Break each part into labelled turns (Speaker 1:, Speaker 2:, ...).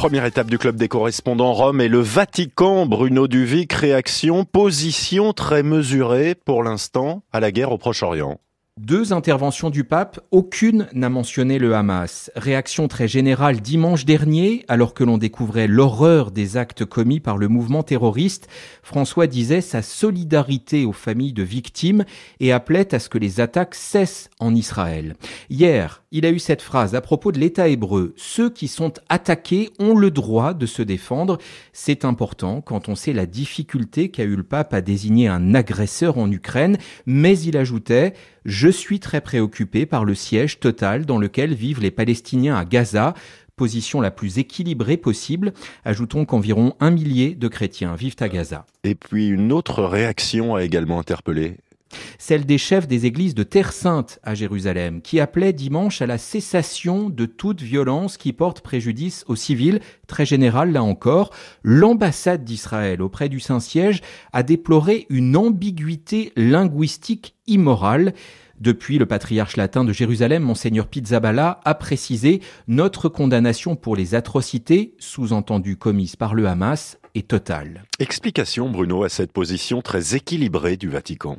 Speaker 1: Première étape du club des correspondants Rome et le Vatican. Bruno Duvic, réaction, position très mesurée pour l'instant à la guerre au Proche-Orient.
Speaker 2: Deux interventions du pape, aucune n'a mentionné le Hamas. Réaction très générale dimanche dernier, alors que l'on découvrait l'horreur des actes commis par le mouvement terroriste, François disait sa solidarité aux familles de victimes et appelait à ce que les attaques cessent en Israël. Hier, il a eu cette phrase à propos de l'État hébreu. Ceux qui sont attaqués ont le droit de se défendre. C'est important quand on sait la difficulté qu'a eu le pape à désigner un agresseur en Ukraine, mais il ajoutait je suis très préoccupé par le siège total dans lequel vivent les Palestiniens à Gaza, position la plus équilibrée possible. Ajoutons qu'environ un millier de chrétiens vivent à Gaza.
Speaker 1: Et puis une autre réaction a également interpellé
Speaker 2: celle des chefs des églises de Terre Sainte à Jérusalem, qui appelaient dimanche à la cessation de toute violence qui porte préjudice aux civils, très général là encore. L'ambassade d'Israël auprès du Saint-Siège a déploré une ambiguïté linguistique immorale. Depuis, le patriarche latin de Jérusalem, Monseigneur Pizzaballa, a précisé notre condamnation pour les atrocités, sous-entendues commises par le Hamas, est totale.
Speaker 1: Explication, Bruno, à cette position très équilibrée du Vatican.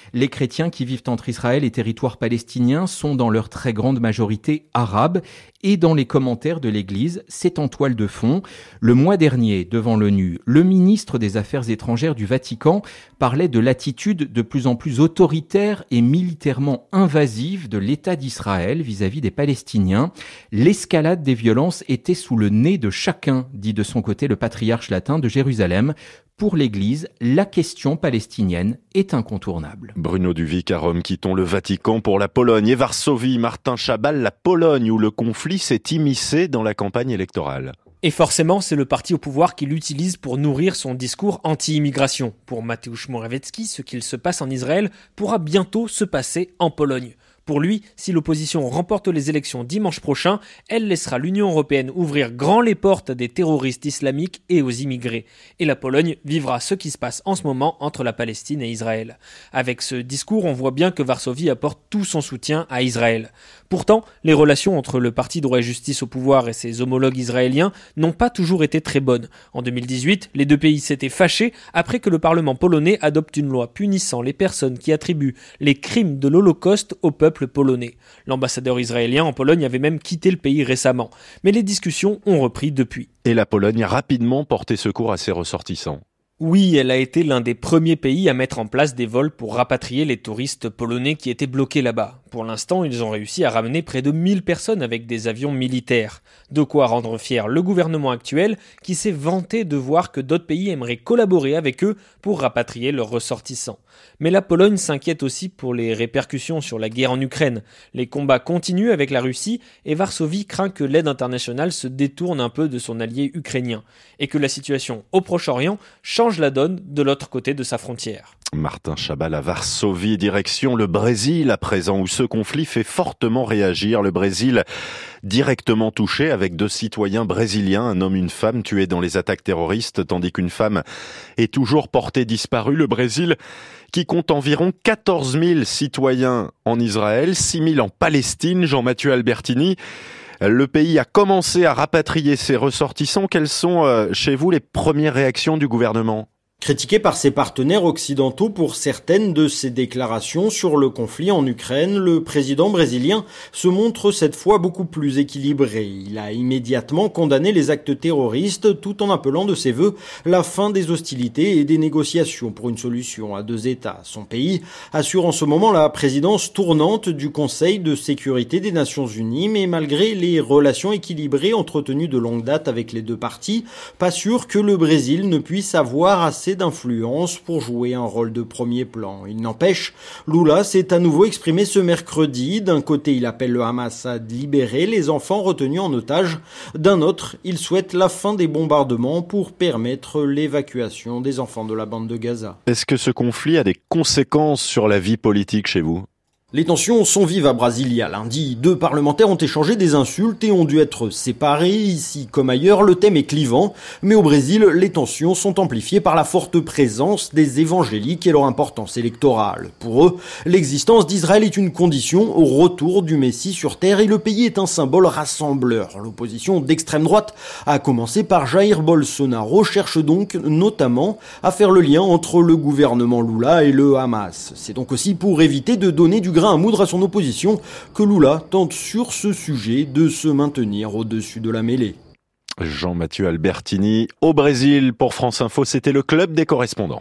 Speaker 2: Les chrétiens qui vivent entre Israël et territoire palestinien sont dans leur très grande majorité arabes et dans les commentaires de l'Église, c'est en toile de fond. Le mois dernier, devant l'ONU, le ministre des Affaires étrangères du Vatican parlait de l'attitude de plus en plus autoritaire et militairement invasive de l'État d'Israël vis-à-vis des Palestiniens. L'escalade des violences était sous le nez de chacun, dit de son côté le patriarche latin de Jérusalem. Pour l'Église, la question palestinienne est incontournable.
Speaker 1: Bruno Duvic à Rome, quittons le Vatican pour la Pologne et Varsovie. Martin Chabal, la Pologne où le conflit s'est immiscé dans la campagne électorale.
Speaker 3: Et forcément, c'est le parti au pouvoir qui l'utilise pour nourrir son discours anti-immigration. Pour Mateusz Morawiecki, ce qu'il se passe en Israël pourra bientôt se passer en Pologne. Pour lui, si l'opposition remporte les élections dimanche prochain, elle laissera l'Union européenne ouvrir grand les portes des terroristes islamiques et aux immigrés. Et la Pologne vivra ce qui se passe en ce moment entre la Palestine et Israël. Avec ce discours, on voit bien que Varsovie apporte tout son soutien à Israël. Pourtant, les relations entre le parti droit et justice au pouvoir et ses homologues israéliens n'ont pas toujours été très bonnes. En 2018, les deux pays s'étaient fâchés après que le Parlement polonais adopte une loi punissant les personnes qui attribuent les crimes de l'Holocauste au peuple polonais. L'ambassadeur israélien en Pologne avait même quitté le pays récemment, mais les discussions ont repris depuis.
Speaker 1: Et la Pologne a rapidement porté secours à ses ressortissants.
Speaker 3: Oui, elle a été l'un des premiers pays à mettre en place des vols pour rapatrier les touristes polonais qui étaient bloqués là-bas. Pour l'instant, ils ont réussi à ramener près de 1000 personnes avec des avions militaires. De quoi rendre fier le gouvernement actuel qui s'est vanté de voir que d'autres pays aimeraient collaborer avec eux pour rapatrier leurs ressortissants. Mais la Pologne s'inquiète aussi pour les répercussions sur la guerre en Ukraine. Les combats continuent avec la Russie et Varsovie craint que l'aide internationale se détourne un peu de son allié ukrainien et que la situation au Proche-Orient change la donne de l'autre côté de sa frontière.
Speaker 1: Martin Chabal à Varsovie, direction le Brésil, à présent où ce conflit fait fortement réagir. Le Brésil directement touché avec deux citoyens brésiliens, un homme et une femme tués dans les attaques terroristes, tandis qu'une femme est toujours portée disparue. Le Brésil qui compte environ 14 000 citoyens en Israël, 6 000 en Palestine. Jean-Mathieu Albertini. Le pays a commencé à rapatrier ses ressortissants. Quelles sont euh, chez vous les premières réactions du gouvernement?
Speaker 4: Critiqué par ses partenaires occidentaux pour certaines de ses déclarations sur le conflit en Ukraine, le président brésilien se montre cette fois beaucoup plus équilibré. Il a immédiatement condamné les actes terroristes tout en appelant de ses voeux la fin des hostilités et des négociations pour une solution à deux États. Son pays assure en ce moment la présidence tournante du Conseil de sécurité des Nations Unies, mais malgré les relations équilibrées entretenues de longue date avec les deux parties, pas sûr que le Brésil ne puisse avoir assez d'influence pour jouer un rôle de premier plan. Il n'empêche, Lula s'est à nouveau exprimé ce mercredi. D'un côté, il appelle le Hamas à libérer les enfants retenus en otage. D'un autre, il souhaite la fin des bombardements pour permettre l'évacuation des enfants de la bande de Gaza.
Speaker 1: Est-ce que ce conflit a des conséquences sur la vie politique chez vous?
Speaker 4: Les tensions sont vives à Brasilia. Lundi, deux parlementaires ont échangé des insultes et ont dû être séparés. Ici comme ailleurs, le thème est clivant. Mais au Brésil, les tensions sont amplifiées par la forte présence des évangéliques et leur importance électorale. Pour eux, l'existence d'Israël est une condition au retour du Messie sur terre et le pays est un symbole rassembleur. L'opposition d'extrême droite, à commencer par Jair Bolsonaro, cherche donc notamment à faire le lien entre le gouvernement Lula et le Hamas. C'est donc aussi pour éviter de donner du à moudre à son opposition que Lula tente sur ce sujet de se maintenir au-dessus de la mêlée.
Speaker 1: Jean-Mathieu Albertini au Brésil pour France Info, c'était le club des correspondants.